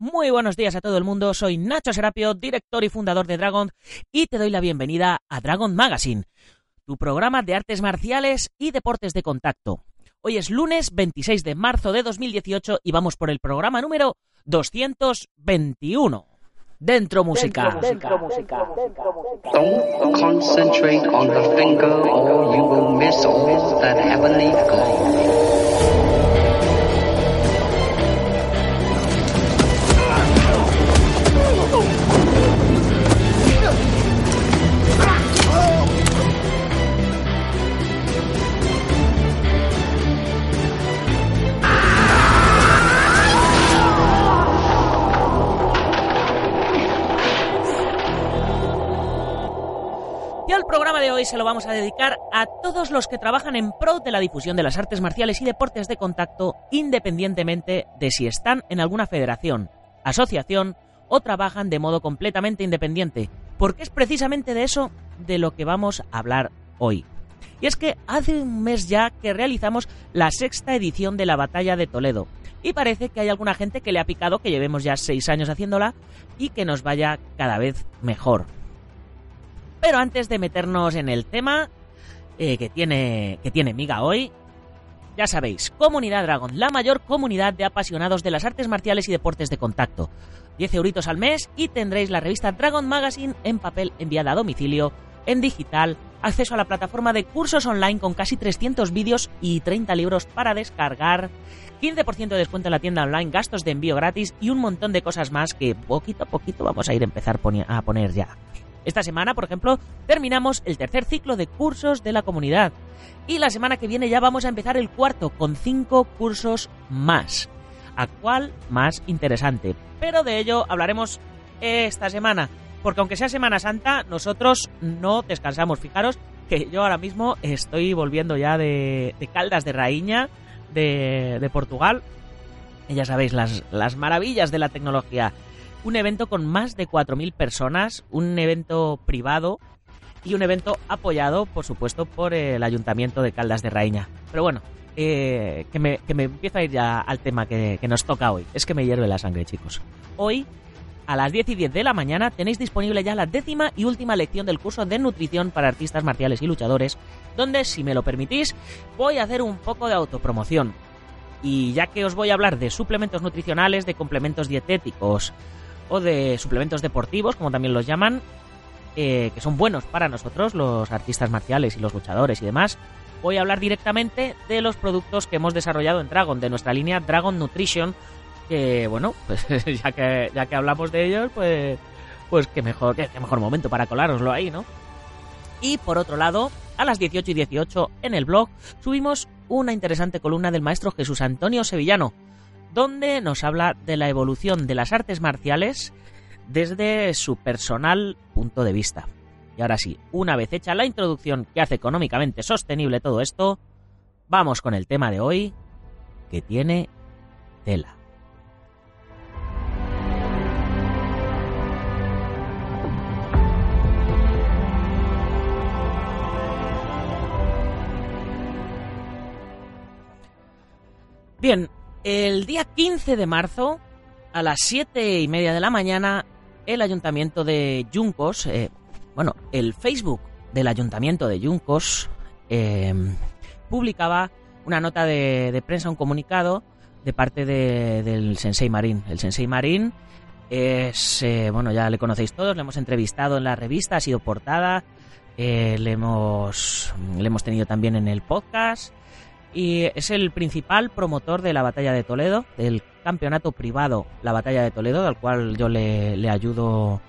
Muy buenos días a todo el mundo, soy Nacho Serapio, director y fundador de Dragon, y te doy la bienvenida a Dragon Magazine, tu programa de artes marciales y deportes de contacto. Hoy es lunes 26 de marzo de 2018 y vamos por el programa número 221. Dentro música. Dentro música. Don't concentrate on the finger or you will miss all that heavenly glow. Programa de hoy se lo vamos a dedicar a todos los que trabajan en pro de la difusión de las artes marciales y deportes de contacto, independientemente de si están en alguna federación, asociación o trabajan de modo completamente independiente, porque es precisamente de eso de lo que vamos a hablar hoy. Y es que hace un mes ya que realizamos la sexta edición de la Batalla de Toledo, y parece que hay alguna gente que le ha picado que llevemos ya seis años haciéndola y que nos vaya cada vez mejor. Pero antes de meternos en el tema eh, que, tiene, que tiene Miga hoy, ya sabéis, Comunidad Dragon, la mayor comunidad de apasionados de las artes marciales y deportes de contacto. 10 euritos al mes y tendréis la revista Dragon Magazine en papel enviada a domicilio, en digital, acceso a la plataforma de cursos online con casi 300 vídeos y 30 libros para descargar, 15% de descuento en la tienda online, gastos de envío gratis y un montón de cosas más que poquito a poquito vamos a ir a empezar a poner ya. Esta semana, por ejemplo, terminamos el tercer ciclo de cursos de la comunidad. Y la semana que viene ya vamos a empezar el cuarto con cinco cursos más. ¿A cuál más interesante? Pero de ello hablaremos esta semana. Porque aunque sea Semana Santa, nosotros no descansamos. Fijaros que yo ahora mismo estoy volviendo ya de, de Caldas de Raíña, de, Portugal. Ya sabéis, las, las maravillas de la tecnología un evento con más de 4.000 personas, un evento privado y un evento apoyado, por supuesto, por el Ayuntamiento de Caldas de Raíña. Pero bueno, eh, que, me, que me empiezo a ir ya al tema que, nos toca hoy. Es que me hierve la sangre, chicos. Hoy, a las 10 y 10 de la mañana, tenéis disponible ya la décima y última lección del curso de nutrición para artistas marciales y luchadores, donde, si me lo permitís, voy a hacer un poco de autopromoción. Y ya que os voy a hablar de suplementos nutricionales, de complementos dietéticos, o de suplementos deportivos, como también los llaman, eh, que son buenos para nosotros, los artistas marciales y los luchadores y demás, voy a hablar directamente de los productos que hemos desarrollado en Dragon, de nuestra línea Dragon Nutrition, que bueno, pues ya que, ya que hablamos de ellos, pues, pues qué mejor, qué, mejor momento para colároslo ahí, ¿no? Y por otro lado, a las 18 y 18 en el blog subimos una interesante columna del maestro Jesús Antonio Sevillano, donde nos habla de la evolución de las artes marciales desde su personal punto de vista. Y ahora sí, una vez hecha la introducción que hace económicamente sostenible todo esto, vamos con el tema de hoy, que tiene tela. Bien, el día 15 de marzo, a las 7 y media de la mañana, el ayuntamiento de Yuncos, eh, bueno, el Facebook del ayuntamiento de Yuncos, eh, publicaba una nota de, prensa, un comunicado de parte de, del Sensei Marín. El Sensei Marín es, eh, bueno, ya le conocéis todos, le hemos entrevistado en la revista, ha sido portada, eh, le, hemos, le hemos tenido también en el podcast y es el principal promotor de la batalla de Toledo, del campeonato privado La Batalla de Toledo, al cual yo le, ayudo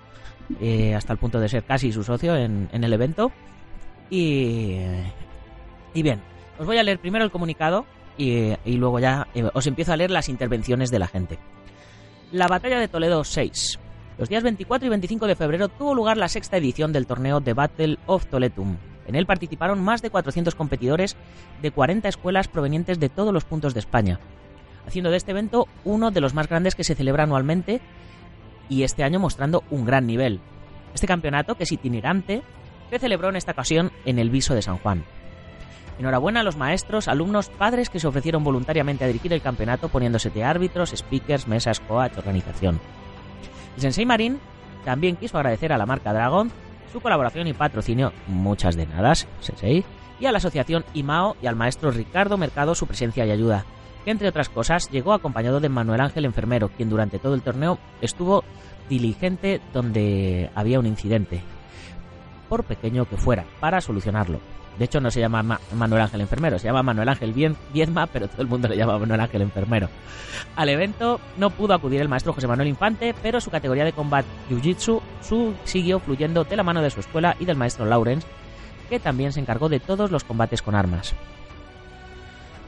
eh, hasta el punto de ser casi su socio en, el evento. Y, bien, os voy a leer primero el comunicado y, y luego ya eh, os empiezo a leer las intervenciones de la gente. La batalla de Toledo 6. Los días 24 y 25 de febrero tuvo lugar la sexta edición del torneo The Battle of Toletum. En él participaron más de 400 competidores de 40 escuelas provenientes de todos los puntos de España, haciendo de este evento uno de los más grandes que se celebra anualmente y este año mostrando un gran nivel. Este campeonato, que es itinerante, se celebró en esta ocasión en el Viso de San Juan. Enhorabuena a los maestros, alumnos, padres que se ofrecieron voluntariamente a dirigir el campeonato poniéndose de árbitros, speakers, mesas, coach, organización. El Sensei Marín también quiso agradecer a la marca Dragon su colaboración y patrocinio, muchas de nada, Sensei, y a la asociación IMAO y al maestro Ricardo Mercado su presencia y ayuda, que entre otras cosas llegó acompañado de Manuel Ángel Enfermero, quien durante todo el torneo estuvo diligente donde había un incidente, por pequeño que fuera, para solucionarlo. De hecho, no se llama Manuel Ángel Enfermero, se llama Manuel Ángel Viedma, pero todo el mundo le llama Manuel Ángel Enfermero. Al evento no pudo acudir el maestro José Manuel Infante, pero su categoría de combate Jiu-Jitsu siguió fluyendo de la mano de su escuela y del maestro Lawrence, que también se encargó de todos los combates con armas.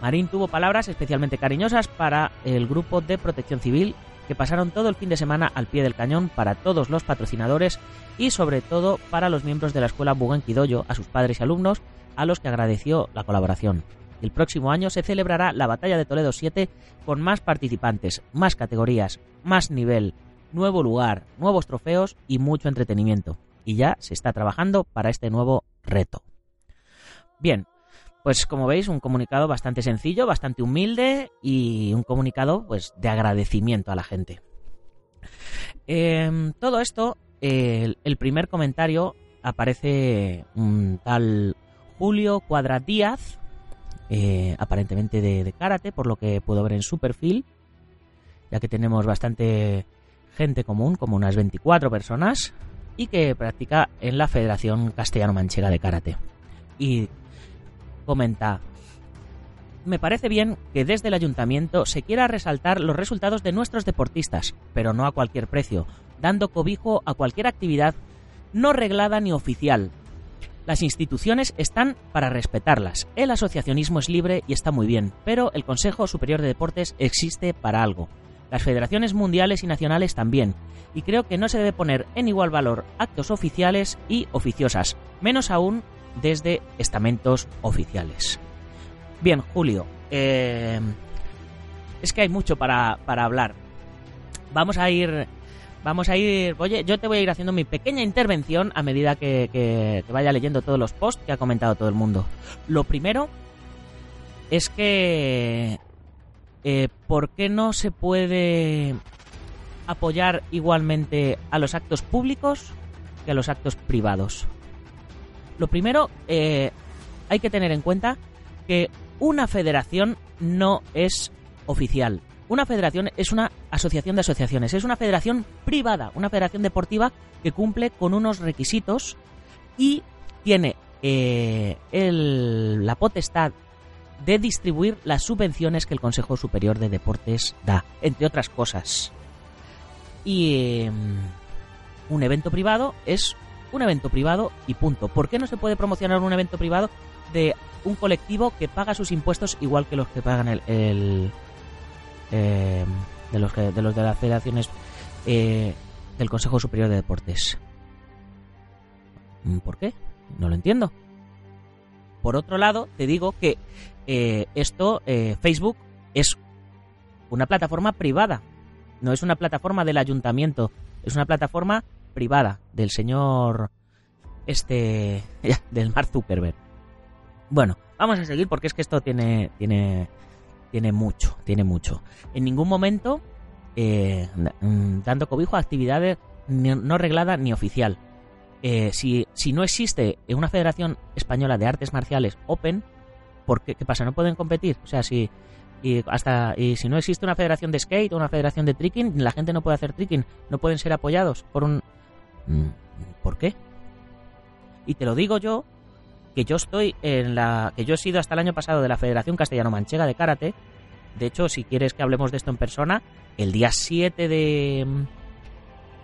Marín tuvo palabras especialmente cariñosas para el grupo de protección civil pasaron todo el fin de semana al pie del cañón para todos los patrocinadores y sobre todo para los miembros de la escuela Bugenkidoyo, a sus padres y alumnos, a los que agradeció la colaboración. El próximo año se celebrará la Batalla de Toledo 7 con más participantes, más categorías, más nivel, nuevo lugar, nuevos trofeos y mucho entretenimiento. Y ya se está trabajando para este nuevo reto. Bien, pues como veis, un comunicado bastante sencillo, bastante humilde y un comunicado pues de agradecimiento a la gente. Em, todo esto, el, primer comentario aparece un tal Julio Cuadra Díaz, eh, aparentemente de, de karate, por lo que puedo ver en su perfil, ya que tenemos bastante gente común, como unas 24 personas, y que practica en la Federación Castellano-Manchega de Karate. Y comenta, me parece bien que desde el ayuntamiento se quiera resaltar los resultados de nuestros deportistas, pero no a cualquier precio, dando cobijo a cualquier actividad no reglada ni oficial. Las instituciones están para respetarlas. El asociacionismo es libre y está muy bien, pero el Consejo Superior de Deportes existe para algo. Las federaciones mundiales y nacionales también, y creo que no se debe poner en igual valor actos oficiales y oficiosas, menos aún desde estamentos oficiales. Bien, Julio, eh, es que hay mucho para, hablar. Vamos a ir vamos a ir. Oye, yo te voy a ir haciendo mi pequeña intervención a medida que, vaya leyendo todos los posts que ha comentado todo el mundo. Lo primero es que. Eh, ¿Por qué no se puede apoyar igualmente a los actos públicos que a los actos privados? Lo primero, eh, hay que tener en cuenta que una federación no es oficial. Una federación es una asociación de asociaciones, es una federación privada, una federación deportiva que cumple con unos requisitos y tiene eh, la potestad de distribuir las subvenciones que el Consejo Superior de Deportes da, entre otras cosas. Y em, un evento privado es un evento privado y punto. ¿Por qué no se puede promocionar un evento privado de un colectivo que paga sus impuestos igual que los que pagan el, eh, de los de los de las federaciones eh, del Consejo Superior de Deportes? ¿Por qué? No lo entiendo. Por otro lado, te digo que eh, esto, Facebook, es una plataforma privada. No es una plataforma del ayuntamiento. Es una plataforma privada del señor este del Mark Zuckerberg. Bueno, vamos a seguir porque es que esto tiene tiene tiene mucho, tiene mucho. En ningún momento eh, dando cobijo a actividades no reglada ni oficial. Eh, si, si no existe una Federación Española de Artes Marciales Open, ¿por qué, pasa? ¿No pueden competir? O sea, si y hasta y si no existe una federación de skate o una federación de tricking, la gente no puede hacer tricking, no pueden ser apoyados por un ¿Por qué? Y te lo digo yo, que yo estoy en la. que yo he sido hasta el año pasado de la Federación Castellano-Manchega de Karate. De hecho, si quieres que hablemos de esto en persona, el día 7 de.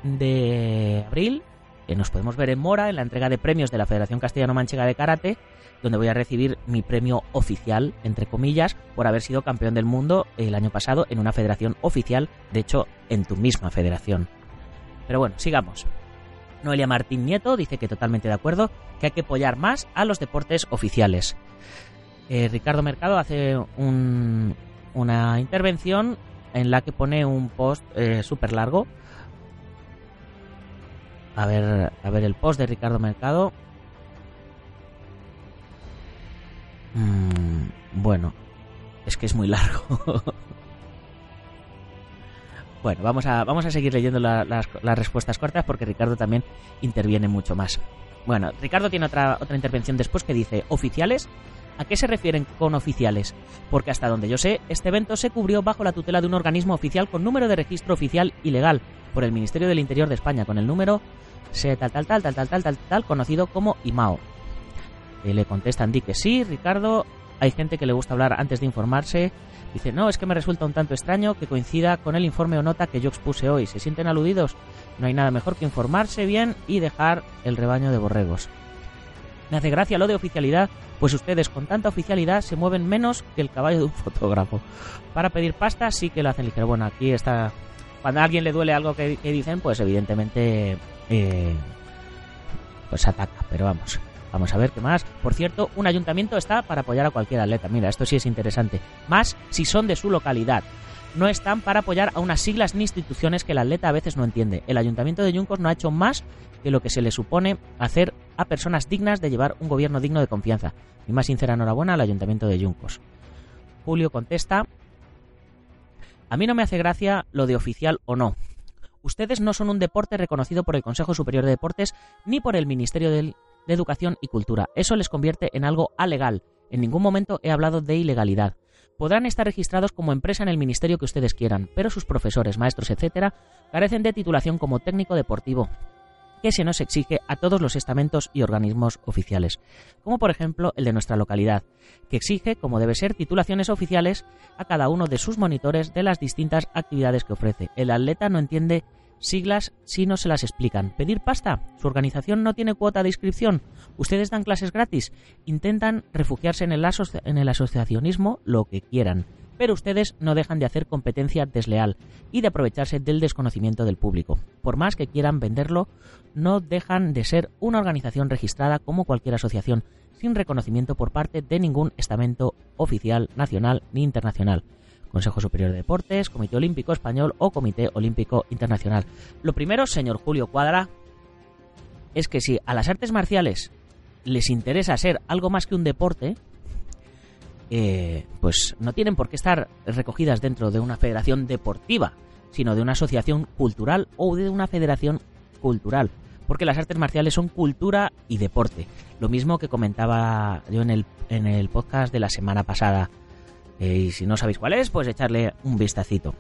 de abril eh, nos podemos ver en Mora en la entrega de premios de la Federación Castellano-Manchega de Karate, donde voy a recibir mi premio oficial, entre comillas, por haber sido campeón del mundo el año pasado en una federación oficial, de hecho, en tu misma federación. Pero bueno, sigamos. Noelia Martín Nieto dice que totalmente de acuerdo, que hay que apoyar más a los deportes oficiales. Eh, Ricardo Mercado hace una intervención en la que pone un post eh, súper largo. A ver, a ver el post de Ricardo Mercado. Mm, bueno, es que es muy largo. bueno, vamos a, vamos a seguir leyendo las, las respuestas cortas porque Ricardo también interviene mucho más. Bueno, Ricardo tiene otra, otra intervención después que dice, oficiales ¿A qué se refieren con oficiales? Porque hasta donde yo sé, este evento se cubrió bajo la tutela de un organismo oficial con número de registro oficial y legal por el Ministerio del Interior de España, con el número tal tal tal tal tal tal tal tal conocido como IMAO. Y le contestan di que sí, Ricardo. Hay gente que le gusta hablar antes de informarse. Dice, no, es que me resulta un tanto extraño que coincida con el informe o nota que yo expuse hoy. ¿Se sienten aludidos? No hay nada mejor que informarse bien y dejar el rebaño de borregos. Me hace gracia lo de oficialidad, pues ustedes con tanta oficialidad se mueven menos que el caballo de un fotógrafo. Para pedir pasta sí que lo hacen ligero. Bueno, aquí está... Cuando a alguien le duele algo que, dicen, pues evidentemente... Eh, pues ataca, pero vamos. Vamos a ver qué más. Por cierto, un ayuntamiento está para apoyar a cualquier atleta. Mira, esto sí es interesante. Más si son de su localidad. No están para apoyar a unas siglas ni instituciones que el atleta a veces no entiende. El ayuntamiento de Yuncos no ha hecho más que lo que se le supone hacer a personas dignas de llevar un gobierno digno de confianza. Mi más sincera enhorabuena al Ayuntamiento de Yuncos. Julio contesta, a mí no me hace gracia lo de oficial o no. Ustedes no son un deporte reconocido por el Consejo Superior de Deportes ni por el Ministerio de Educación y Cultura. Eso les convierte en algo alegal. En ningún momento he hablado de ilegalidad. Podrán estar registrados como empresa en el ministerio que ustedes quieran, pero sus profesores, maestros, etcétera, carecen de titulación como técnico deportivo, que se nos exige a todos los estamentos y organismos oficiales, como por ejemplo el de nuestra localidad, que exige, como debe ser, titulaciones oficiales a cada uno de sus monitores de las distintas actividades que ofrece. El atleta no entiende siglas si no se las explican. ¿Pedir pasta? ¿Su organización no tiene cuota de inscripción? ¿Ustedes dan clases gratis? Intentan refugiarse en el, en el asociacionismo lo que quieran pero ustedes no dejan de hacer competencia desleal y de aprovecharse del desconocimiento del público. Por más que quieran venderlo, no dejan de ser una organización registrada como cualquier asociación, sin reconocimiento por parte de ningún estamento oficial, nacional ni internacional. Consejo Superior de Deportes, Comité Olímpico Español o Comité Olímpico Internacional. Lo primero, señor Julio Cuadra, es que si a las artes marciales les interesa ser algo más que un deporte, eh, pues no tienen por qué estar recogidas dentro de una federación deportiva, sino de una asociación cultural o de una federación cultural. Porque las artes marciales son cultura y deporte. Lo mismo que comentaba yo en el, en el podcast de la semana pasada. Eh, y si no sabéis cuál es, pues echarle un vistacito.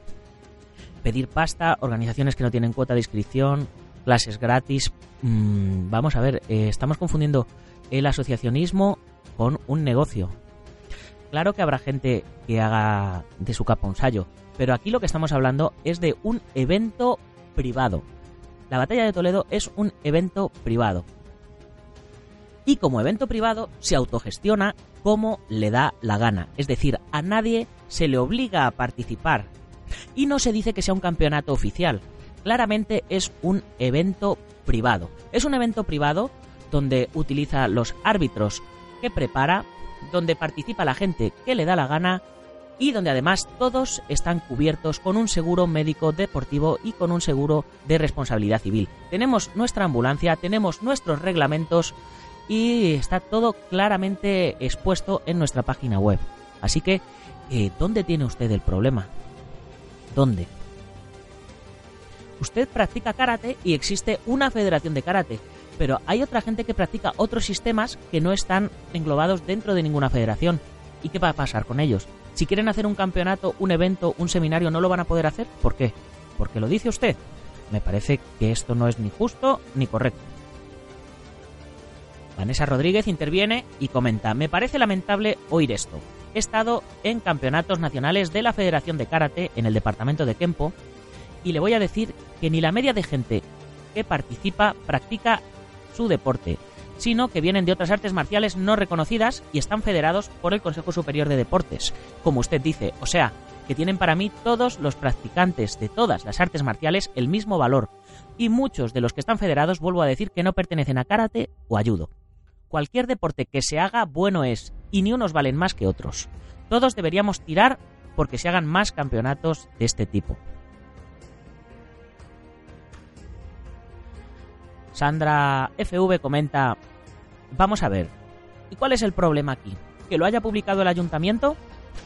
Pedir pasta, organizaciones que no tienen cuota de inscripción, clases gratis. Mm, vamos a ver, eh, estamos confundiendo el asociacionismo con un negocio. Claro que habrá gente que haga de su capa pero aquí lo que estamos hablando es de un evento privado. La batalla de Toledo es un evento privado. Y como evento privado se autogestiona como le da la gana. Es decir, a nadie se le obliga a participar. Y no se dice que sea un campeonato oficial. Claramente es un evento privado. Es un evento privado donde utiliza los árbitros que prepara donde participa la gente que le da la gana y donde además todos están cubiertos con un seguro médico deportivo y con un seguro de responsabilidad civil. Tenemos nuestra ambulancia, tenemos nuestros reglamentos y está todo claramente expuesto en nuestra página web. Así que, eh, ¿dónde tiene usted el problema? ¿Dónde? Usted practica karate y existe una federación de karate pero hay otra gente que practica otros sistemas que no están englobados dentro de ninguna federación. ¿Y qué va a pasar con ellos? Si quieren hacer un campeonato, un evento, un seminario, ¿no lo van a poder hacer? ¿Por qué? Porque lo dice usted. Me parece que esto no es ni justo ni correcto. Vanessa Rodríguez interviene y comenta, me parece lamentable oír esto. He estado en campeonatos nacionales de la Federación de Karate en el departamento de Kempo y le voy a decir que ni la media de gente que participa practica su deporte, sino que vienen de otras artes marciales no reconocidas y están federados por el Consejo Superior de Deportes, como usted dice, o sea, que tienen para mí todos los practicantes de todas las artes marciales el mismo valor, y muchos de los que están federados vuelvo a decir que no pertenecen a karate o ayudo. Cualquier deporte que se haga bueno es, y ni unos valen más que otros. Todos deberíamos tirar porque se hagan más campeonatos de este tipo. Sandra FV comenta, vamos a ver, ¿y cuál es el problema aquí? ¿Que lo haya publicado el ayuntamiento?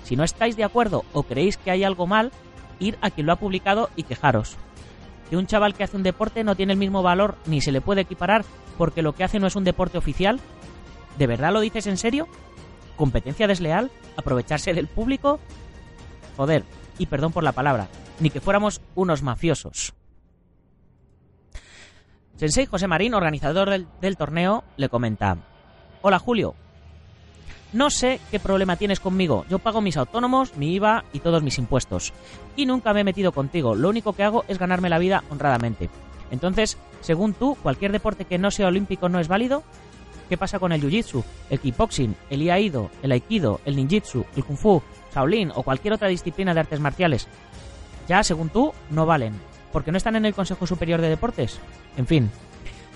Si no estáis de acuerdo o creéis que hay algo mal, ir a quien lo ha publicado y quejaros. Que un chaval que hace un deporte no tiene el mismo valor ni se le puede equiparar porque lo que hace no es un deporte oficial. ¿De verdad lo dices en serio? ¿Competencia desleal? ¿Aprovecharse del público? Joder, y perdón por la palabra, ni que fuéramos unos mafiosos. Sensei José Marín, organizador del, del, torneo, le comenta: Hola Julio, no sé qué problema tienes conmigo. Yo pago mis autónomos, mi IVA y todos mis impuestos. Y nunca me he metido contigo. Lo único que hago es ganarme la vida honradamente. Entonces, según tú, cualquier deporte que no sea olímpico no es válido. ¿Qué pasa con el jiu-jitsu, el kickboxing, el iaido, el aikido, el ninjitsu, el kung fu, Shaolin o cualquier otra disciplina de artes marciales? Ya, según tú, no valen. ¿Porque no están en el Consejo Superior de Deportes? En fin,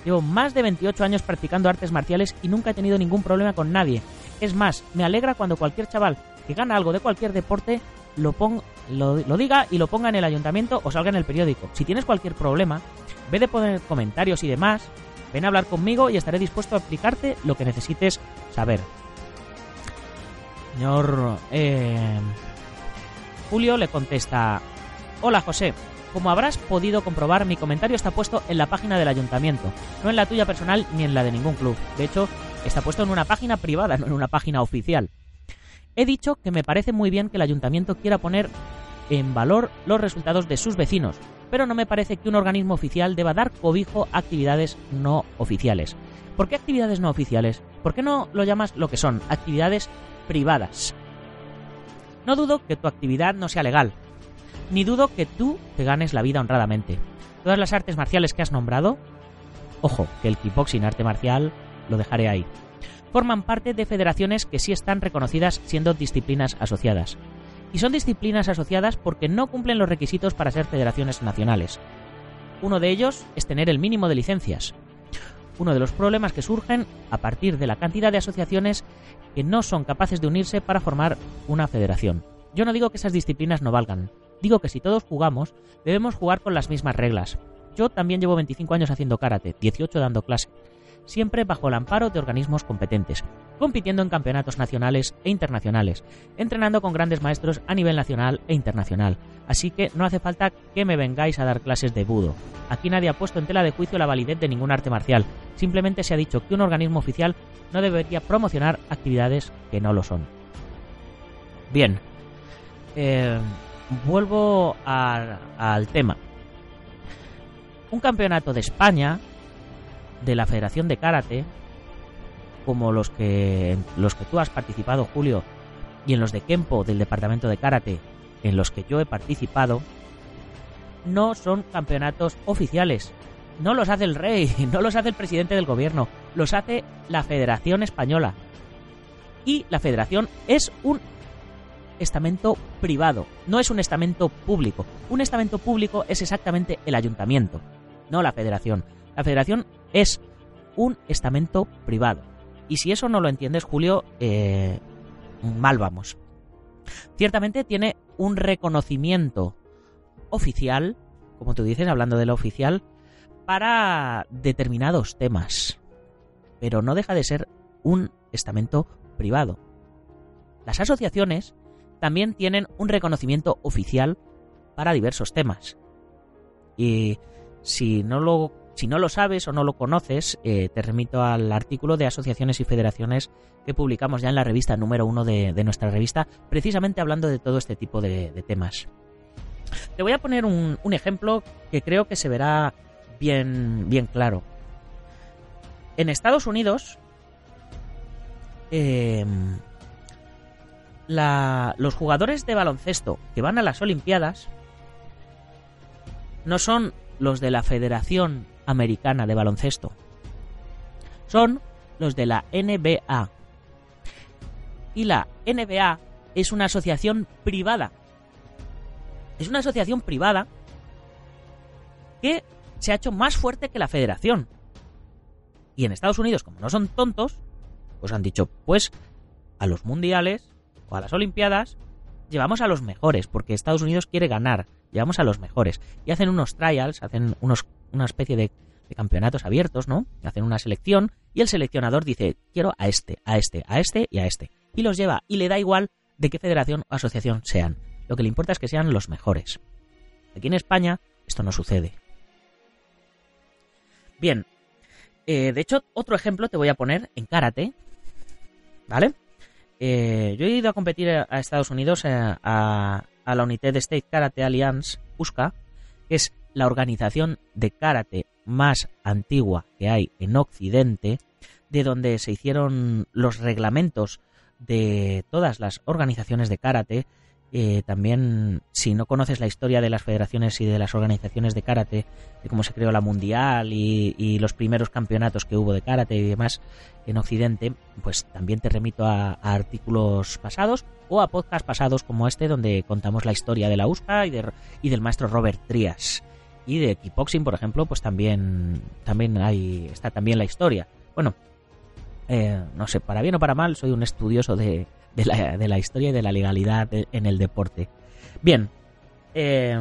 llevo más de 28 años practicando artes marciales y nunca he tenido ningún problema con nadie. Es más, me alegra cuando cualquier chaval que gana algo de cualquier deporte lo, lo, lo diga y lo ponga en el ayuntamiento o salga en el periódico. Si tienes cualquier problema, ve de poner comentarios y demás, ven a hablar conmigo y estaré dispuesto a explicarte lo que necesites saber. Señor eh, Julio le contesta, Hola José, como habrás podido comprobar, mi comentario está puesto en la página del ayuntamiento, no en la tuya personal ni en la de ningún club. De hecho, está puesto en una página privada, no en una página oficial. He dicho que me parece muy bien que el ayuntamiento quiera poner en valor los resultados de sus vecinos, pero no me parece que un organismo oficial deba dar cobijo a actividades no oficiales. ¿Por qué actividades no oficiales? ¿Por qué no lo llamas lo que son? Actividades privadas. No dudo que tu actividad no sea legal, ni dudo que tú te ganes la vida honradamente. Todas las artes marciales que has nombrado, ojo, que el kickboxing arte marcial lo dejaré ahí, forman parte de federaciones que sí están reconocidas siendo disciplinas asociadas. Y son disciplinas asociadas porque no cumplen los requisitos para ser federaciones nacionales. Uno de ellos es tener el mínimo de licencias. Uno de los problemas que surgen a partir de la cantidad de asociaciones que no son capaces de unirse para formar una federación. Yo no digo que esas disciplinas no valgan, digo que si todos jugamos, debemos jugar con las mismas reglas. Yo también llevo 25 años haciendo karate, 18 dando clase, siempre bajo el amparo de organismos competentes, compitiendo en campeonatos nacionales e internacionales, entrenando con grandes maestros a nivel nacional e internacional. Así que no hace falta que me vengáis a dar clases de budo. Aquí nadie ha puesto en tela de juicio la validez de ningún arte marcial. Simplemente se ha dicho que un organismo oficial no debería promocionar actividades que no lo son. Bien. Eh, vuelvo al tema. Un campeonato de España de la Federación de Karate, como los que, los que tú has participado, Julio, y en los de Kempo del Departamento de Karate, en los que yo he participado, no son campeonatos oficiales. No los hace el rey, no los hace el presidente del gobierno, los hace la Federación Española. Y la Federación es un estamento privado, no es un estamento público. Un estamento público es exactamente el ayuntamiento, no la Federación. La Federación es un estamento privado. Y si eso no lo entiendes, Julio, eh, mal vamos. Ciertamente tiene un reconocimiento oficial, como tú dices, hablando de lo oficial, para determinados temas. Pero no deja de ser un estamento privado. Las asociaciones también tienen un reconocimiento oficial para diversos temas. Y si no lo si no lo sabes o no lo conoces, eh, te remito al artículo de asociaciones y federaciones que publicamos ya en la revista número uno de, nuestra revista, precisamente hablando de todo este tipo de, temas. Te voy a poner un, ejemplo que creo que se verá bien, bien claro. En Estados Unidos, em, los jugadores de baloncesto que van a las Olimpiadas no son los de la Federación Americana de Baloncesto. Son los de la NBA. Y la NBA es una asociación privada. Es una asociación privada que se ha hecho más fuerte que la federación. Y en Estados Unidos, como no son tontos, pues han dicho, pues a los mundiales o a las Olimpiadas llevamos a los mejores, porque Estados Unidos quiere ganar, llevamos a los mejores. Y hacen unos trials, hacen unos, una especie de, campeonatos abiertos, ¿no? Hacen una selección y el seleccionador dice, quiero a este, a este, a este y a este. Y los lleva y le da igual de qué federación o asociación sean. Lo que le importa es que sean los mejores. Aquí en España esto no sucede. Bien, eh, de hecho, otro ejemplo te voy a poner en karate, ¿vale? Eh, yo he ido a competir a Estados Unidos eh, a, la United State Karate Alliance, USCA, que es la organización de karate más antigua que hay en Occidente, de donde se hicieron los reglamentos de todas las organizaciones de karate eh, también, si no conoces la historia de las federaciones y de las organizaciones de karate, de cómo se creó la mundial y, los primeros campeonatos que hubo de karate y demás en Occidente, pues también te remito a, artículos pasados o a podcasts pasados como este, donde contamos la historia de la USCA y, y del maestro Robert Trias. Y de kickboxing, por ejemplo, pues también, también hay, está también la historia. Bueno, eh, no sé, para bien o para mal, soy un estudioso de, de la, historia y de la legalidad en el deporte. Bien, eh,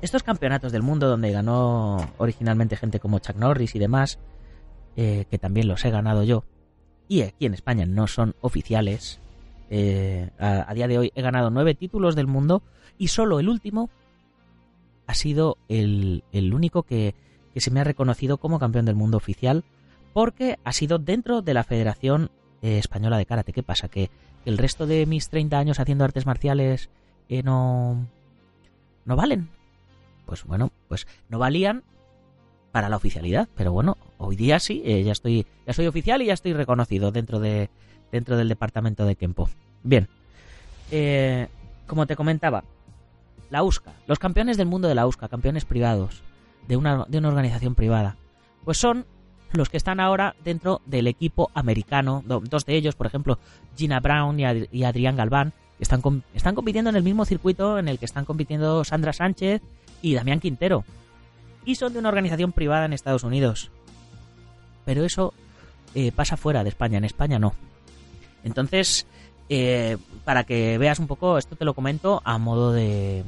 estos campeonatos del mundo donde ganó originalmente gente como Chuck Norris y demás, eh, que también los he ganado yo, y aquí en España no son oficiales, eh, a, día de hoy he ganado nueve títulos del mundo y solo el último ha sido el, el único que, que se me ha reconocido como campeón del mundo oficial porque ha sido dentro de la Federación eh, española de karate. ¿Qué pasa? Que el resto de mis 30 años haciendo artes marciales eh, no, no valen. Pues bueno, pues no valían para la oficialidad, pero bueno, hoy día sí, eh, ya estoy ya soy oficial y ya estoy reconocido dentro de dentro del departamento de Kempo. Bien, como te comentaba, la USCA, los campeones del mundo de la USCA, campeones privados de una, de una organización privada, pues son los que están ahora dentro del equipo americano. Dos de ellos, por ejemplo, Gina Brown y, Adrián Galván, están, compitiendo en el mismo circuito en el que están compitiendo Sandra Sánchez y Damián Quintero. Y son de una organización privada en Estados Unidos. Pero eso eh, pasa fuera de España, en España no. Entonces, eh, para que veas un poco, esto te lo comento a modo de,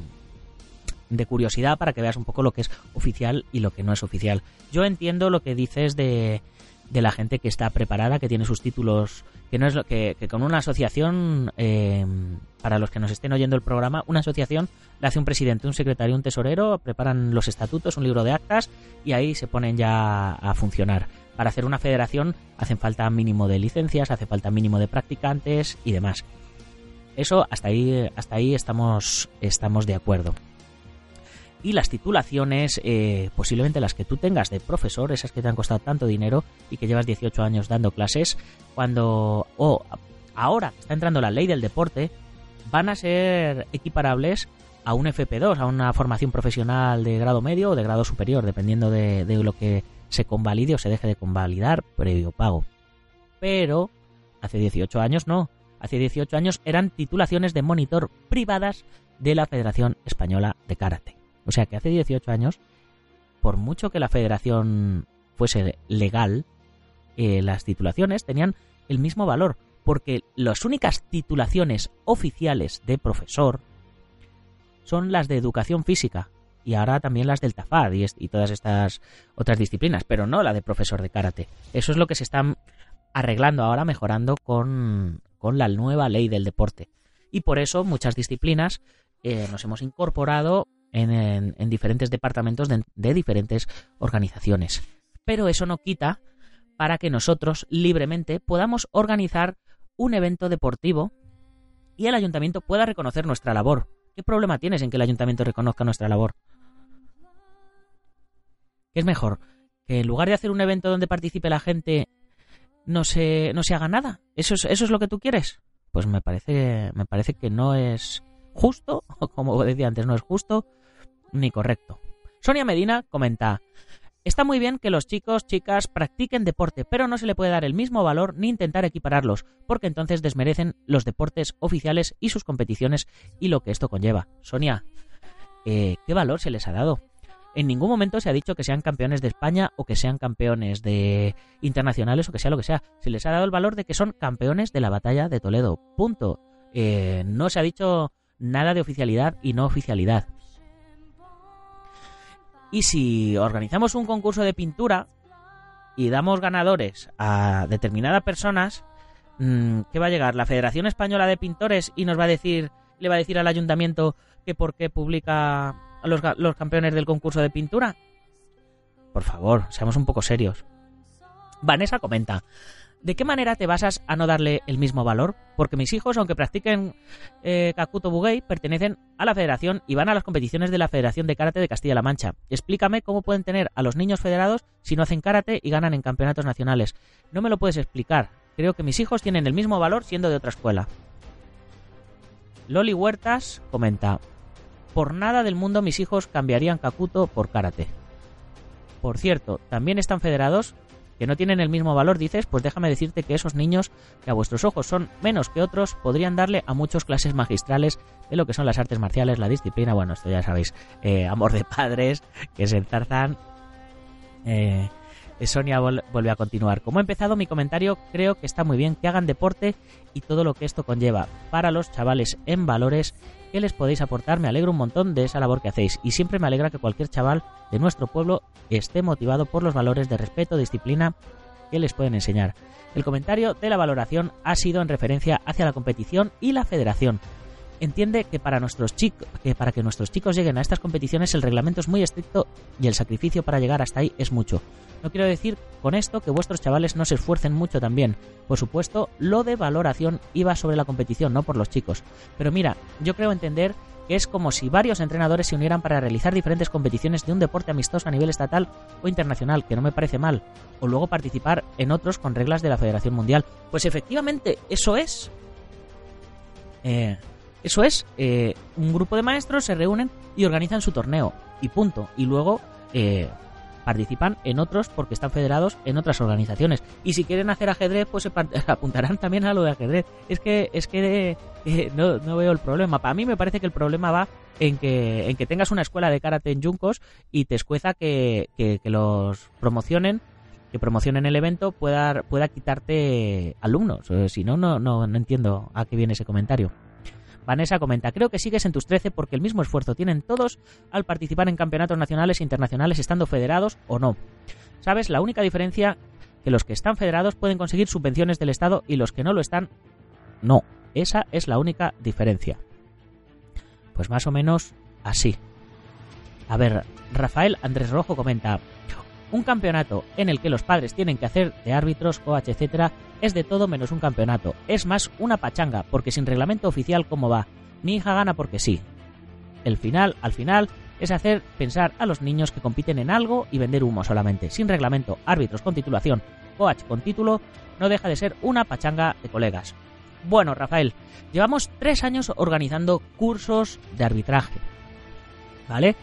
de curiosidad para que veas un poco lo que es oficial y lo que no es oficial. Yo entiendo lo que dices de, de la gente que está preparada, que tiene sus títulos, que no es lo que, con una asociación, eh, para los que nos estén oyendo el programa, una asociación le hace un presidente, un secretario, un tesorero, preparan los estatutos, un libro de actas y ahí se ponen ya a funcionar. Para hacer una federación hacen falta mínimo de licencias, hace falta mínimo de practicantes y demás. Eso hasta ahí, hasta ahí estamos, estamos de acuerdo y las titulaciones, eh, posiblemente las que tú tengas de profesor, esas que te han costado tanto dinero y que llevas 18 años dando clases, cuando o ahora está entrando la ley del deporte, van a ser equiparables a un FP2, a una formación profesional de grado medio o de grado superior, dependiendo de, de lo que se convalide o se deje de convalidar previo pago. Pero hace 18 años no. Hace 18 años eran titulaciones de monitor privadas de la Federación Española de Karate. O sea que hace 18 años, por mucho que la federación fuese legal, eh, las titulaciones tenían el mismo valor, porque las únicas titulaciones oficiales de profesor son las de educación física y ahora también las del TAFAD y, todas estas otras disciplinas, pero no la de profesor de karate. Eso es lo que se están arreglando ahora, mejorando con, con la nueva ley del deporte. Y por eso muchas disciplinas eh, nos hemos incorporado en, diferentes departamentos de, diferentes organizaciones. Pero eso no quita para que nosotros libremente podamos organizar un evento deportivo y el ayuntamiento pueda reconocer nuestra labor. ¿Qué problema tienes en que el ayuntamiento reconozca nuestra labor? ¿Qué es mejor? ¿Que en lugar de hacer un evento donde participe la gente no se, no se haga nada? ¿Eso es, ¿Eso es lo que tú quieres? Pues me parece, me parece que no es justo, como decía antes, no es justo ni correcto. Sonia Medina comenta, Está muy bien que los chicos, chicas practiquen deporte, pero no se le puede dar el mismo valor ni intentar equipararlos, porque entonces desmerecen los deportes oficiales y sus competiciones y lo que esto conlleva. Sonia, eh, ¿qué valor se les ha dado? En ningún momento se ha dicho que sean campeones de España o que sean campeones de internacionales o que sea lo que sea. Se les ha dado el valor de que son campeones de la batalla de Toledo. Punto. Eh, no se ha dicho nada de oficialidad y no oficialidad. Y si organizamos un concurso de pintura y damos ganadores a determinadas personas, mm, ¿qué va a llegar? ¿La Federación Española de Pintores y nos va a decir, le va a decir al ayuntamiento que por qué publica a los, los campeones del concurso de pintura? Por favor, seamos un poco serios. Vanessa comenta, ¿De qué manera te basas a no darle el mismo valor? Porque mis hijos, aunque practiquen eh, Kakuto Bugei, pertenecen a la federación y van a las competiciones de la Federación de Karate de Castilla-La Mancha. Explícame cómo pueden tener a los niños federados si no hacen karate y ganan en campeonatos nacionales. No me lo puedes explicar. Creo que mis hijos tienen el mismo valor siendo de otra escuela. Loli Huertas comenta, por nada del mundo mis hijos cambiarían Kakuto por karate. Por cierto, también están federados que no tienen el mismo valor, dices, pues déjame decirte que esos niños, que a vuestros ojos son menos que otros, podrían darle a muchos clases magistrales de lo que son las artes marciales, la disciplina, bueno, esto ya sabéis, eh, amor de padres, que es el Tarzán. Eh, Sonia vuelve a continuar. Como he empezado mi comentario, creo que está muy bien que hagan deporte y todo lo que esto conlleva para los chavales en valores que les podéis aportar. Me alegro un montón de esa labor que hacéis y siempre me alegra que cualquier chaval de nuestro pueblo esté motivado por los valores de respeto, disciplina que les pueden enseñar. El comentario de la valoración ha sido en referencia hacia la competición y la federación. Entiende que para nuestros chicos, que para que nuestros chicos lleguen a estas competiciones el reglamento es muy estricto y el sacrificio para llegar hasta ahí es mucho. No quiero decir con esto que vuestros chavales no se esfuercen mucho también. Por supuesto, lo de valoración iba sobre la competición, no por los chicos. Pero mira, yo creo entender que es como si varios entrenadores se unieran para realizar diferentes competiciones de un deporte amistoso a nivel estatal o internacional, que no me parece mal, o luego participar en otros con reglas de la Federación Mundial. Pues efectivamente, eso es. Eh, eso es, eh, un grupo de maestros se reúnen y organizan su torneo, y punto. Y luego eh, participan en otros porque están federados en otras organizaciones. Y si quieren hacer ajedrez, pues se apuntarán también a lo de ajedrez. Es que, es que eh, no, no, veo el problema. Para mí me parece que el problema va en que, en que tengas una escuela de karate en Juncos y te escueza que, que, los promocionen que promocionen el evento pueda, pueda quitarte alumnos. Eh, si no, no, no entiendo a qué viene ese comentario. Vanessa comenta, creo que sigues en tus 13 porque el mismo esfuerzo tienen todos al participar en campeonatos nacionales e internacionales estando federados o no. ¿Sabes? La única diferencia que los que están federados pueden conseguir subvenciones del Estado y los que no lo están, no. Esa es la única diferencia. Pues más o menos así. A ver, Rafael Andrés Rojo comenta, un campeonato en el que los padres tienen que hacer de árbitros, coach, etcétera, es de todo menos un campeonato. Es más una pachanga, porque sin reglamento oficial, ¿cómo va? Mi hija gana porque sí. El final, al final, es hacer pensar a los niños que compiten en algo y vender humo solamente. Sin reglamento, árbitros con titulación, coach con título, no deja de ser una pachanga de colegas. Bueno, Rafael, llevamos tres años organizando cursos de arbitraje. ¿Vale?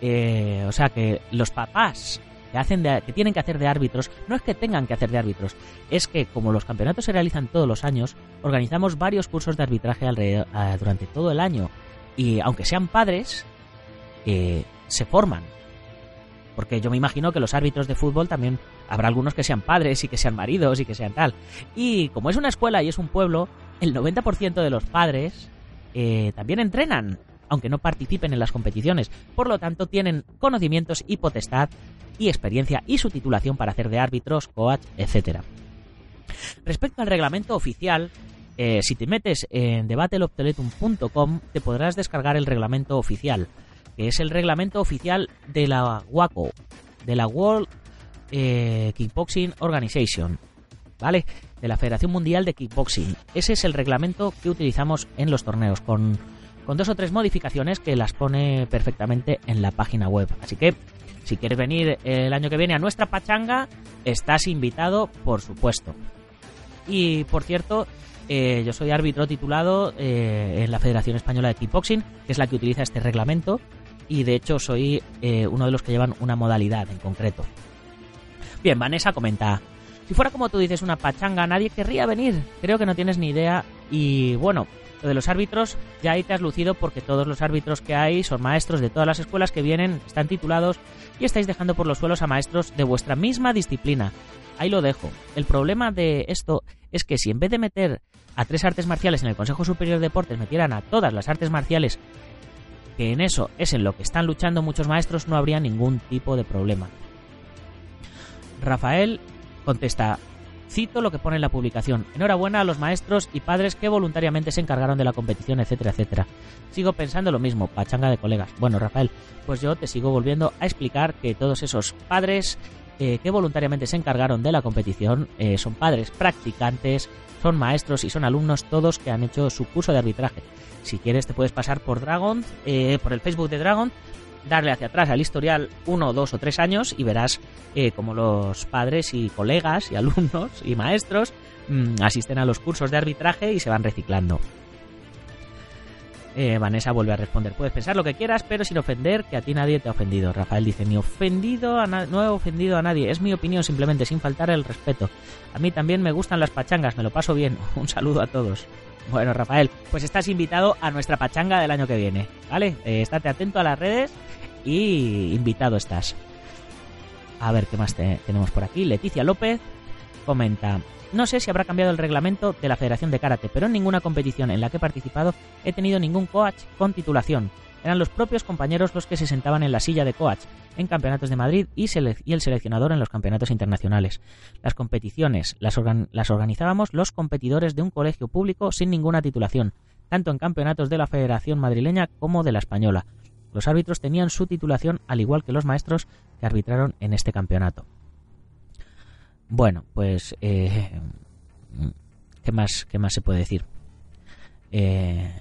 Eh, o sea que los papás que, hacen que tienen que hacer de árbitros, no es que tengan que hacer de árbitros, es que como los campeonatos se realizan todos los años, organizamos varios cursos de arbitraje alrededor, eh, durante todo el año. Y aunque sean padres, eh, se forman. Porque yo me imagino que los árbitros de fútbol también habrá algunos que sean padres y que sean maridos y que sean tal. Y como es una escuela y es un pueblo, el 90% de los padres eh, también entrenan aunque no participen en las competiciones. Por lo tanto, tienen conocimientos y potestad y experiencia y su titulación para hacer de árbitros, coach, etc. Respecto al reglamento oficial, eh, si te metes en debatelobtoletum.com te podrás descargar el reglamento oficial, que es el reglamento oficial de la WACO, de la World eh, Kickboxing Organization, ¿vale? De la Federación Mundial de Kickboxing. Ese es el reglamento que utilizamos en los torneos, con con dos o tres modificaciones que las pone perfectamente en la página web. Así que si quieres venir el año que viene a nuestra pachanga, estás invitado, por supuesto. Y por cierto, eh, yo soy árbitro titulado eh, en la Federación Española de Kickboxing, que es la que utiliza este reglamento. y de hecho soy eh, uno de los que llevan una modalidad en concreto. Bien, Vanessa comenta, si fuera como tú dices una pachanga, nadie querría venir. Creo que no tienes ni idea y bueno, lo de los árbitros, ya ahí te has lucido porque todos los árbitros que hay son maestros de todas las escuelas que vienen, están titulados y estáis dejando por los suelos a maestros de vuestra misma disciplina. Ahí lo dejo. El problema de esto es que si en vez de meter a tres artes marciales en el Consejo Superior de Deportes metieran a todas las artes marciales, que en eso es en lo que están luchando muchos maestros, no habría ningún tipo de problema. Rafael contesta, cito lo que pone en la publicación, enhorabuena a los maestros y padres que voluntariamente se encargaron de la competición, etcétera, etcétera. Sigo pensando lo mismo, pachanga de colegas. Bueno, Rafael, pues yo te sigo volviendo a explicar que todos esos padres eh, que voluntariamente se encargaron de la competición eh, son padres practicantes, son maestros y son alumnos todos que han hecho su curso de arbitraje. Si quieres te puedes pasar por Dragon, eh, por el Facebook de Dragon, darle hacia atrás al historial uno, dos o tres años y verás eh, como los padres y colegas y alumnos y maestros mm, asisten a los cursos de arbitraje y se van reciclando. Eh, Vanessa vuelve a responder, puedes pensar lo que quieras, pero sin ofender, que a ti nadie te ha ofendido. Rafael dice, ni ofendido a no he ofendido a nadie, es mi opinión simplemente, sin faltar el respeto. A mí también me gustan las pachangas, me lo paso bien. Un saludo a todos. Bueno, Rafael, pues estás invitado a nuestra pachanga del año que viene, ¿vale? Eh, estate atento a las redes y invitado estás. A ver qué más tenemos por aquí. Leticia López comenta, no sé si habrá cambiado el reglamento de la Federación de Karate, pero en ninguna competición en la que he participado he tenido ningún coach con titulación. Eran los propios compañeros los que se sentaban en la silla de coach en campeonatos de Madrid y, el seleccionador en los campeonatos internacionales. Las competiciones las, organizábamos los competidores de un colegio público sin ninguna titulación, tanto en campeonatos de la Federación Madrileña como de la Española. Los árbitros tenían su titulación al igual que los maestros que arbitraron en este campeonato. Bueno, pues eh, ¿qué más qué más se puede decir? Eh,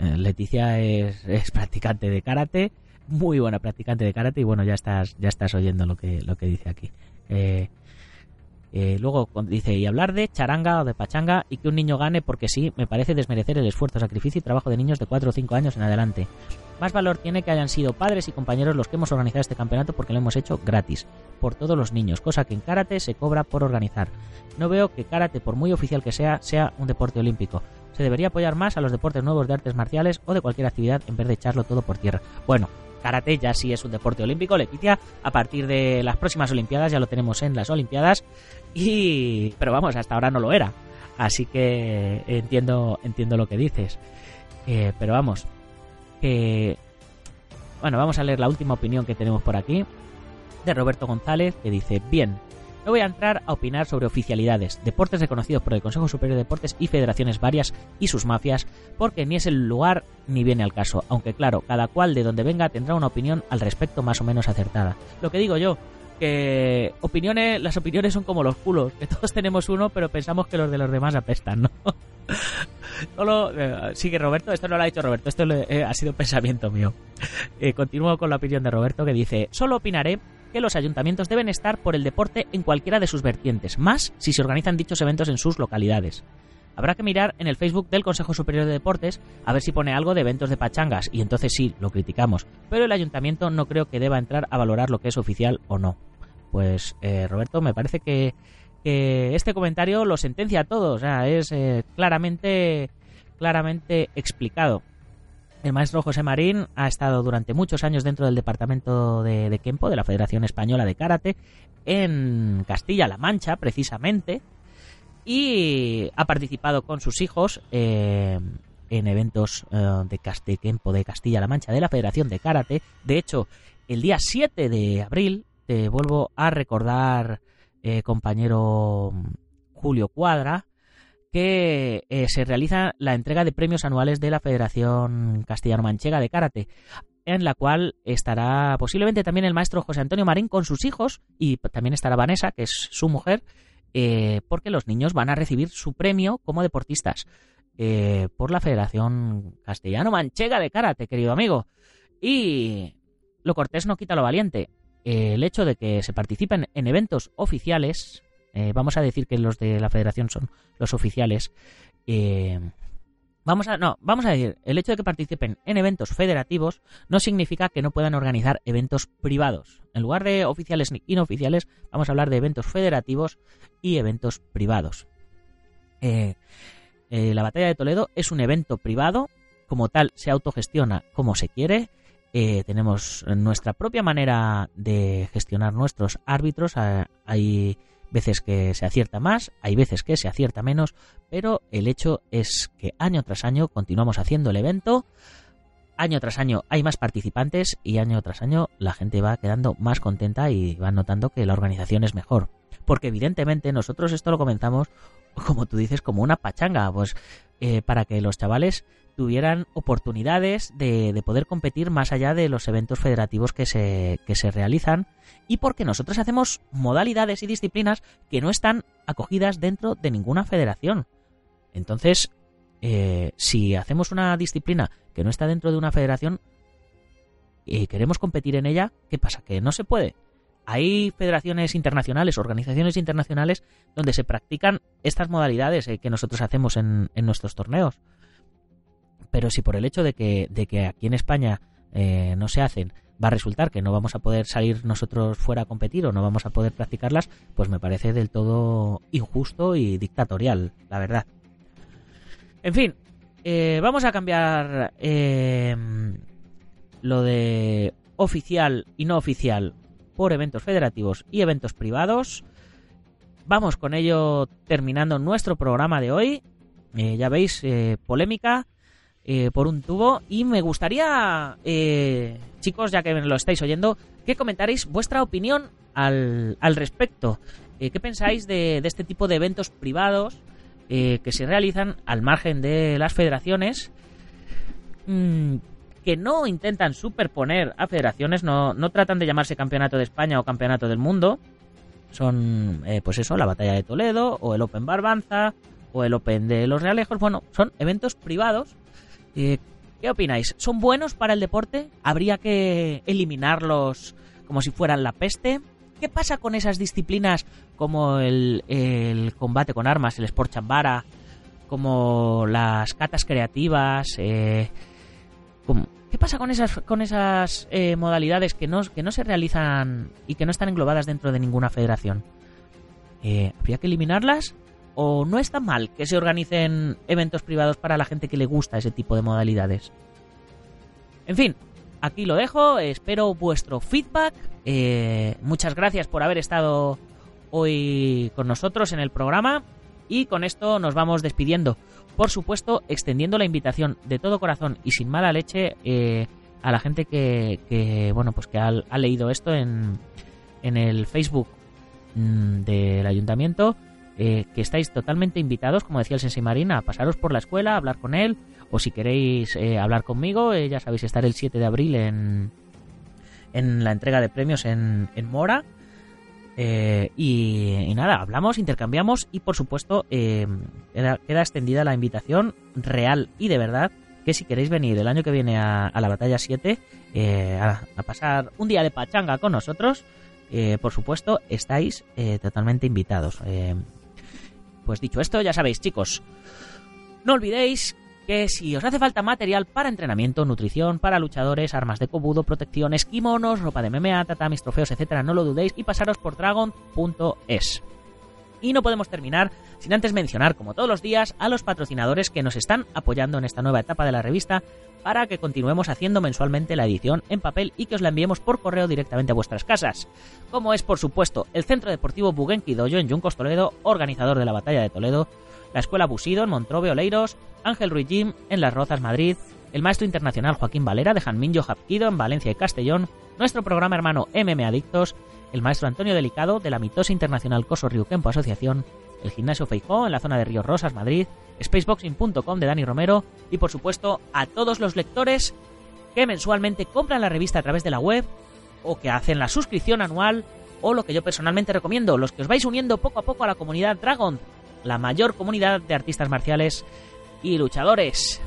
Leticia es, practicante de karate, muy buena practicante de karate y bueno ya estás ya estás oyendo lo que lo que dice aquí. Eh, eh, luego dice, y hablar de charanga o de pachanga y que un niño gane porque sí, me parece desmerecer el esfuerzo, sacrificio y trabajo de niños de 4 o 5 años en adelante. Más valor tiene que hayan sido padres y compañeros los que hemos organizado este campeonato porque lo hemos hecho gratis, por todos los niños, cosa que en karate se cobra por organizar. No veo que karate, por muy oficial que sea, sea un deporte olímpico. Se debería apoyar más a los deportes nuevos de artes marciales o de cualquier actividad en vez de echarlo todo por tierra. Bueno, karate ya sí es un deporte olímpico, Leticia. A partir de las próximas Olimpiadas ya lo tenemos en las Olimpiadas. Y. Pero vamos, hasta ahora no lo era. Así que entiendo, entiendo lo que dices. Eh, pero vamos. Que. Bueno, vamos a leer la última opinión que tenemos por aquí. De Roberto González, que dice: Bien, voy a entrar a opinar sobre oficialidades, deportes reconocidos por el Consejo Superior de Deportes y federaciones varias y sus mafias, porque ni es el lugar ni viene al caso, aunque claro, cada cual de donde venga tendrá una opinión al respecto más o menos acertada. Lo que digo yo, que opiniones, las opiniones son como los culos, que todos tenemos uno, pero pensamos que los de los demás apestan, ¿no? Solo, eh, sigue Roberto, esto no lo ha dicho Roberto, esto eh, ha sido pensamiento mío. Eh, continúo con la opinión de Roberto que dice, solo opinaré que los ayuntamientos deben estar por el deporte en cualquiera de sus vertientes, más si se organizan dichos eventos en sus localidades. Habrá que mirar en el Facebook del Consejo Superior de Deportes a ver si pone algo de eventos de pachangas y entonces sí, lo criticamos. Pero el ayuntamiento no creo que deba entrar a valorar lo que es oficial o no. Pues eh, Roberto, me parece que, este comentario lo sentencia a todos, o sea, es eh, claramente, claramente explicado. El maestro José Marín ha estado durante muchos años dentro del departamento de, de Kempo, de la Federación Española de Karate, en Castilla-La Mancha, precisamente, y ha participado con sus hijos eh, en eventos eh, de, de Kempo de Castilla-La Mancha de la Federación de Karate. De hecho, el día 7 de abril, te vuelvo a recordar, eh, compañero Julio Cuadra, que eh, se realiza la entrega de premios anuales de la Federación Castellano-Manchega de Karate, en la cual estará posiblemente también el maestro José Antonio Marín con sus hijos y también estará Vanessa, que es su mujer, eh, porque los niños van a recibir su premio como deportistas eh, por la Federación Castellano-Manchega de Karate, querido amigo. Y lo cortés no quita lo valiente. el hecho de que se participen en eventos oficiales eh, vamos a decir que los de la federación son los oficiales, eh, Vamos a, no, vamos a decir, el hecho de que participen en eventos federativos no significa que no puedan organizar eventos privados. En lugar de oficiales ni inoficiales, vamos a hablar de eventos federativos y eventos privados. Eh, eh, la batalla de Toledo es un evento privado, como tal se autogestiona como se quiere. Tenemos nuestra propia manera de gestionar nuestros árbitros. Hay veces que se acierta más, hay veces que se acierta menos, pero el hecho es que año tras año continuamos haciendo el evento, año tras año hay más participantes y año tras año la gente va quedando más contenta y va notando que la organización es mejor. Porque evidentemente nosotros esto lo comenzamos, como tú dices, como una pachanga, pues eh, para que los chavales tuvieran oportunidades de, poder competir más allá de los eventos federativos que se, que se realizan y porque nosotros hacemos modalidades y disciplinas que no están acogidas dentro de ninguna federación. Entonces, eh, si hacemos una disciplina que no está dentro de una federación y queremos competir en ella, ¿qué pasa? Que no se puede. Hay federaciones internacionales, organizaciones internacionales donde se practican estas modalidades eh, que nosotros hacemos en, nuestros torneos. Pero si por el hecho de que, de que aquí en España eh, no se hacen, va a resultar que no vamos a poder salir nosotros fuera a competir o no vamos a poder practicarlas, pues me parece del todo injusto y dictatorial, la verdad. En fin, eh, vamos a cambiar lo de oficial y no oficial por eventos federativos y eventos privados. Vamos con ello terminando nuestro programa de hoy. ya veis, polémica eh, por un tubo. Y me gustaría, eh, chicos, ya que lo estáis oyendo, que comentaréis vuestra opinión al, al respecto. Eh, ¿Qué pensáis de, este tipo de eventos privados que se realizan al margen de las federaciones? Mm, que no intentan superponer a federaciones, no, no tratan de llamarse Campeonato de España o Campeonato del Mundo. Son, pues eso, la Batalla de Toledo, o el Open Barbanza, o el Open de los Realejos. Bueno, son eventos privados eh, ¿Qué opináis? ¿Son buenos para el deporte? ¿Habría que eliminarlos como si fueran la peste? ¿Qué pasa con esas disciplinas como el, combate con armas, el sport chambara, como las catas creativas? Eh, ¿Qué pasa con esas, eh, modalidades que no, se realizan y que no están englobadas dentro de ninguna federación? ¿Habría que eliminarlas? o no está mal que se organicen eventos privados para la gente que le gusta ese tipo de modalidades. En fin, aquí lo dejo, espero vuestro feedback. Eh, muchas gracias por haber estado hoy con nosotros en el programa y con esto nos vamos despidiendo. Por supuesto, extendiendo la invitación de todo corazón y sin mala leche eh, a la gente que, bueno, pues que ha, leído esto en, en el Facebook mm, del ayuntamiento eh, que estáis totalmente invitados, como decía el Sensei Marina, a pasaros por la escuela, a hablar con él, o si queréis eh, hablar conmigo, ya sabéis, estar el 7 de abril en, en la entrega de premios en, Mora. Y, nada, hablamos, intercambiamos y por supuesto queda, extendida la invitación real y de verdad que si queréis venir el año que viene a, la batalla 7 a, a, pasar un día de pachanga con nosotros, por supuesto estáis totalmente invitados. Pues dicho esto, ya sabéis, chicos, no olvidéis que si os hace falta material para entrenamiento, nutrición, para luchadores, armas de cobudo, protecciones, kimonos, ropa de MMA, tatamis, trofeos, etcétera, no lo dudéis y pasaros por dragon.es. Y no podemos terminar sin antes mencionar, como todos los días, a los patrocinadores que nos están apoyando en esta nueva etapa de la revista para que continuemos haciendo mensualmente la edición en papel y que os la enviemos por correo directamente a vuestras casas. Como es, por supuesto, el Centro Deportivo Bugenki Doyo en Yuncos Toledo, organizador de la Batalla de Toledo, la Escuela Busido en Montrobe Oleiros, Ángel Ruiz Jim en Las Rozas Madrid, el maestro internacional Joaquín Valera de Janminjo Japquido en Valencia y Castellón, nuestro programa hermano MM Adictos, el maestro Antonio Delicado de la mitosa internacional Coso Kempo Asociación, el gimnasio Feijó en la zona de Ríos Rosas, Madrid, spaceboxing.com de Dani Romero y por supuesto a todos los lectores que mensualmente compran la revista a través de la web o que hacen la suscripción anual o lo que yo personalmente recomiendo, los que os vais uniendo poco a poco a la comunidad Dragon, la mayor comunidad de artistas marciales y luchadores.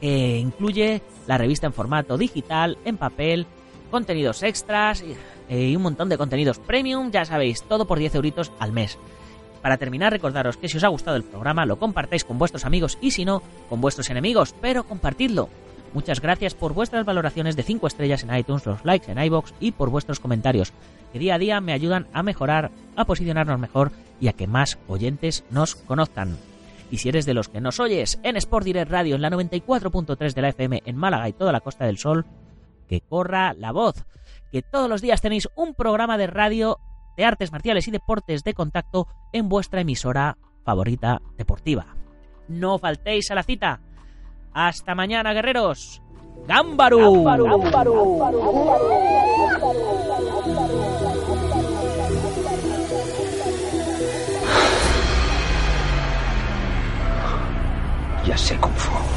incluye la revista en formato digital, en papel, contenidos extras y, un montón de contenidos premium, ya sabéis, todo por 10 euritos al mes. Para terminar, recordaros que si os ha gustado el programa, lo compartáis con vuestros amigos y si no, con vuestros enemigos, pero compartidlo. Muchas gracias por vuestras valoraciones de 5 estrellas en iTunes, los likes en iBox y por vuestros comentarios, que día a día me ayudan a mejorar, a posicionarnos mejor y a que más oyentes nos conozcan. Y si eres de los que nos oyes en Sport Direct Radio en la 94.3 de la FM en Málaga y toda la Costa del Sol, que corra la voz, que todos los días tenéis un programa de radio de artes marciales y deportes de contacto en vuestra emisora favorita deportiva. No faltéis a la cita. Hasta mañana, guerreros. ¡Gámbaru! Ya sé Kung Fu.